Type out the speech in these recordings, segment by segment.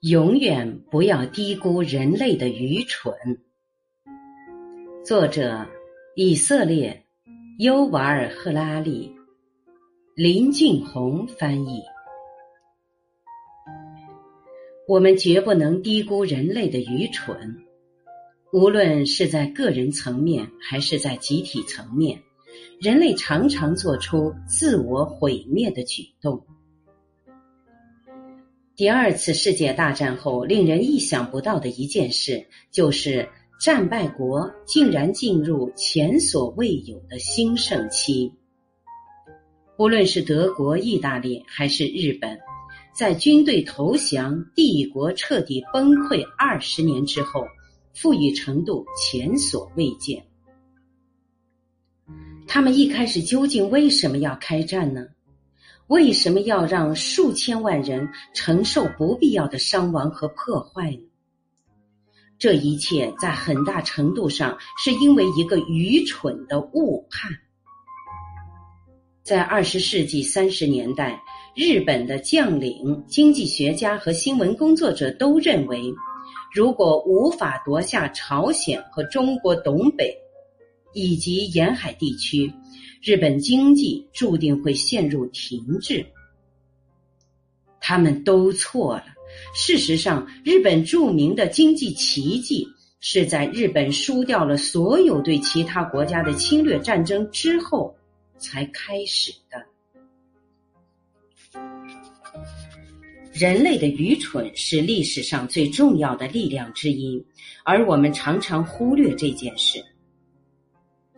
永远不要低估人类的愚蠢。作者：以色列尤瓦尔·赫拉利，林俊宏翻译。我们绝不能低估人类的愚蠢，无论是在个人层面还是在集体层面，人类常常做出自我毁灭的举动。第二次世界大战后，令人意想不到的一件事，就是战败国竟然进入前所未有的兴盛期。无论是德国、意大利还是日本，在军队投降、帝国彻底崩溃二十年之后，富裕程度前所未见。他们一开始究竟为什么要开战呢？为什么要让数千万人承受不必要的伤亡和破坏呢？这一切在很大程度上是因为一个愚蠢的误判。在二十世纪三十年代，日本的将领、经济学家和新闻工作者都认为，如果无法夺下朝鲜和中国东北以及沿海地区，日本经济注定会陷入停滞，他们都错了。事实上，日本著名的经济奇迹是在日本输掉了所有对其他国家的侵略战争之后才开始的。人类的愚蠢是历史上最重要的力量之一，而我们常常忽略这件事。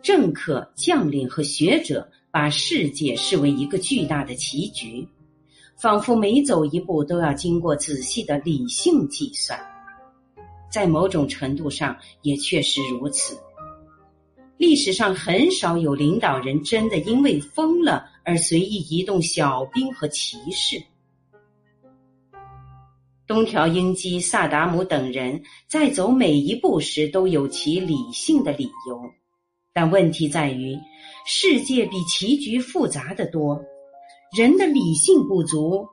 政客、将领和学者把世界视为一个巨大的棋局，仿佛每走一步都要经过仔细的理性计算。在某种程度上，也确实如此。历史上很少有领导人真的因为疯了而随意移动小兵和骑士。东条英机、萨达姆等人在走每一步时都有其理性的理由。但问题在于，世界比棋局复杂的多，人的理性不足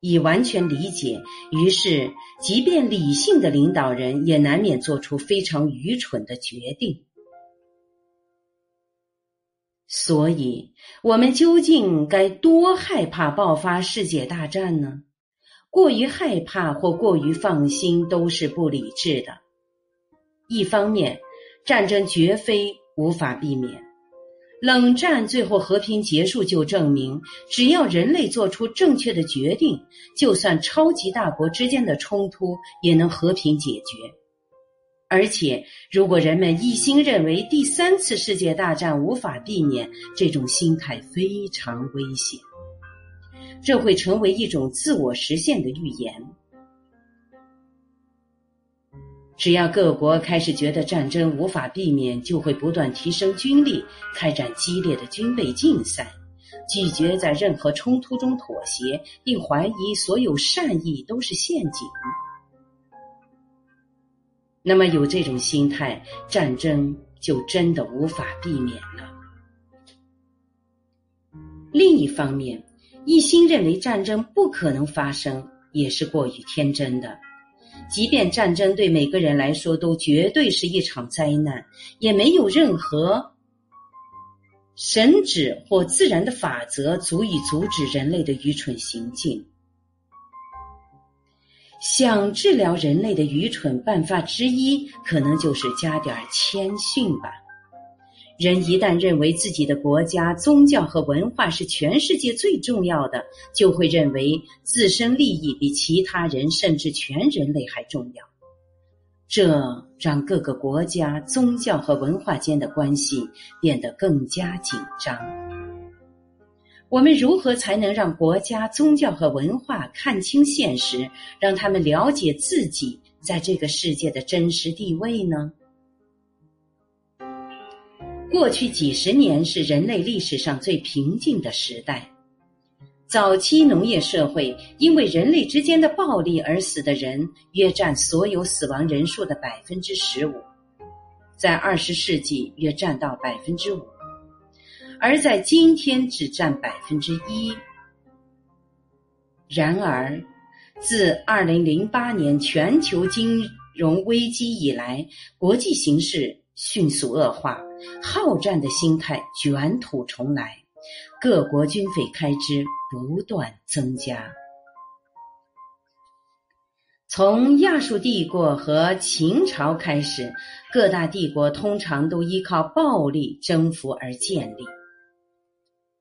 以完全理解，于是即便理性的领导人也难免做出非常愚蠢的决定。所以，我们究竟该多害怕爆发世界大战呢？过于害怕或过于放心都是不理智的。一方面，战争绝非。无法避免，冷战最后和平结束就证明，只要人类做出正确的决定，就算超级大国之间的冲突也能和平解决。而且，如果人们一心认为第三次世界大战无法避免，这种心态非常危险，这会成为一种自我实现的预言。只要各国开始觉得战争无法避免，就会不断提升军力，开展激烈的军备竞赛，拒绝在任何冲突中妥协，并怀疑所有善意都是陷阱。那么，有这种心态，战争就真的无法避免了。另一方面，一心认为战争不可能发生，也是过于天真的。即便战争对每个人来说都绝对是一场灾难，也没有任何神旨或自然的法则足以阻止人类的愚蠢行径。想治疗人类的愚蠢，办法之一可能就是加点谦逊吧。人一旦认为自己的国家、宗教和文化是全世界最重要的，就会认为自身利益比其他人甚至全人类还重要。这让各个国家、宗教和文化间的关系变得更加紧张。我们如何才能让国家、宗教和文化看清现实，让他们了解自己在这个世界的真实地位呢？过去几十年是人类历史上最平静的时代。早期农业社会因为人类之间的暴力而死的人约占所有死亡人数的百分之十五，在二十世纪约占到百分之五，而在今天只占百分之一。然而，自二零零八年全球金融危机以来，国际形势迅速恶化，好战的心态卷土重来，各国军费开支不断增加。从亚述帝国和秦朝开始，各大帝国通常都依靠暴力征服而建立。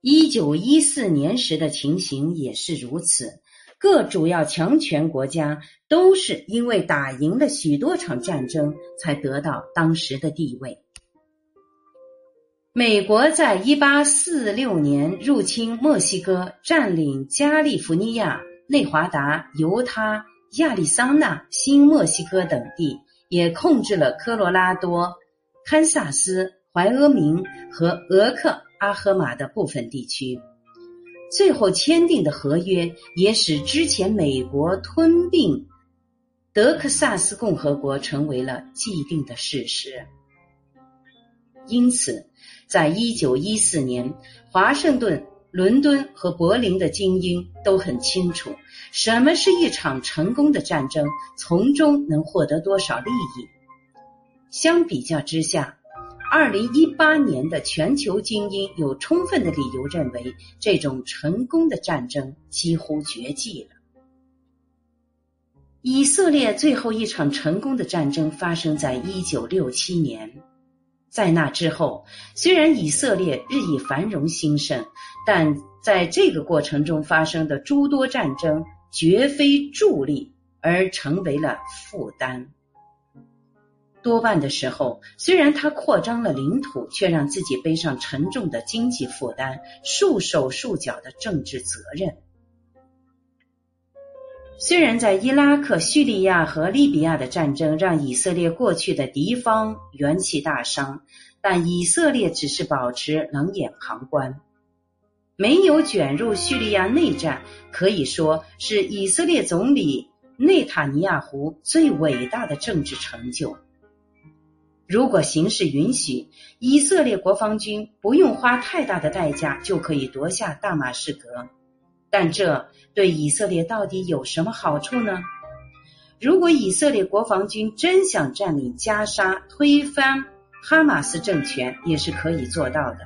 一九一四年时的情形也是如此，各主要强权国家都是因为打赢了许多场战争，才得到当时的地位。美国在一八四六年入侵墨西哥，占领加利福尼亚、内华达、犹他。亚利桑那、新墨西哥等地也控制了科罗拉多、堪萨斯、怀俄明和俄克阿荷马的部分地区。最后签订的合约也使之前美国吞并德克萨斯共和国成为了既定的事实。因此，在一九一四年，华盛顿。伦敦和柏林的精英都很清楚，什么是一场成功的战争，从中能获得多少利益。相比较之下，二零一八年的全球精英有充分的理由认为，这种成功的战争几乎绝迹了。以色列最后一场成功的战争发生在一九六七年。在那之后，虽然以色列日益繁荣兴盛，但在这个过程中发生的诸多战争绝非助力，而成为了负担。多半的时候，虽然他扩张了领土，却让自己背上沉重的经济负担、束手束脚的政治责任。虽然在伊拉克、叙利亚和利比亚的战争让以色列过去的敌方元气大伤，但以色列只是保持冷眼旁观，没有卷入叙利亚内战，可以说是以色列总理内塔尼亚胡最伟大的政治成就。如果形势允许，以色列国防军不用花太大的代价就可以夺下大马士革。但这对以色列到底有什么好处呢？如果以色列国防军真想占领加沙、推翻哈马斯政权，也是可以做到的。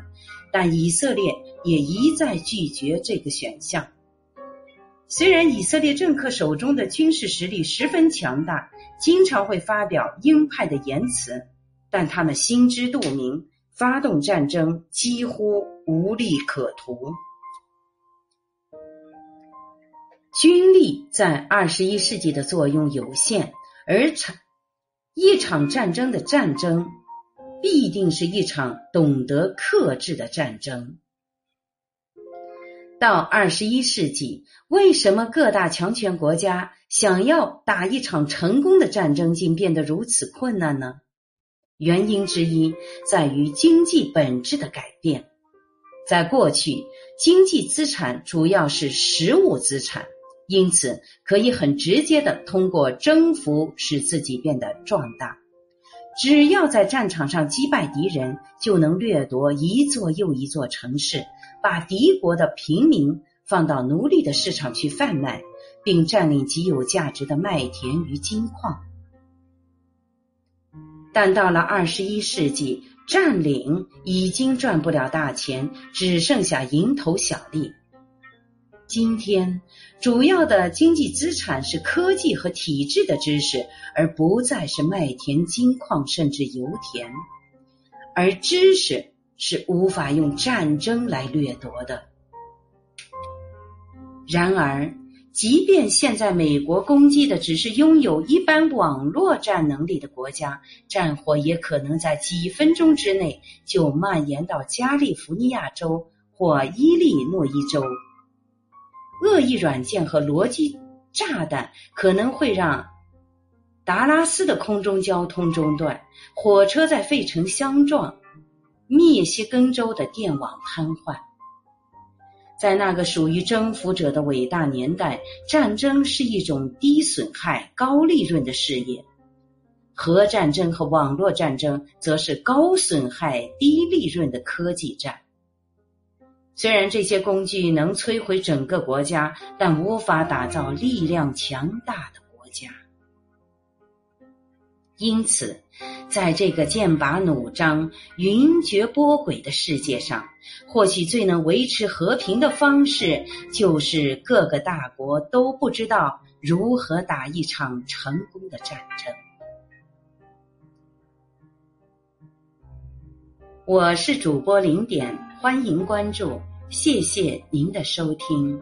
但以色列也一再拒绝这个选项。虽然以色列政客手中的军事实力十分强大，经常会发表鹰派的言辞，但他们心知肚明，发动战争几乎无利可图。军力在二十一世纪的作用有限，而场一场战争的战争必定是一场懂得克制的战争。到二十一世纪，为什么各大强权国家想要打一场成功的战争，竟变得如此困难呢？原因之一在于经济本质的改变。在过去，经济资产主要是实物资产。因此，可以很直接的通过征服使自己变得壮大。只要在战场上击败敌人，就能掠夺一座又一座城市，把敌国的平民放到奴隶的市场去贩卖，并占领极有价值的麦田与金矿。但到了二十一世纪，占领已经赚不了大钱，只剩下蝇头小利。今天，主要的经济资产是科技和体制的知识，而不再是麦田、金矿甚至油田。而知识是无法用战争来掠夺的。然而，即便现在美国攻击的只是拥有一般网络战能力的国家，战火也可能在几分钟之内就蔓延到加利福尼亚州或伊利诺伊州。恶意软件和逻辑炸弹可能会让达拉斯的空中交通中断，火车在费城相撞，密歇根州的电网瘫痪。在那个属于征服者的伟大年代，战争是一种低损害、高利润的事业；核战争和网络战争则是高损害、低利润的科技战。虽然这些工具能摧毁整个国家，但无法打造力量强大的国家。因此，在这个剑拔弩张、云谲波诡的世界上，或许最能维持和平的方式，就是各个大国都不知道如何打一场成功的战争。我是主播零点，欢迎关注，谢谢您的收听。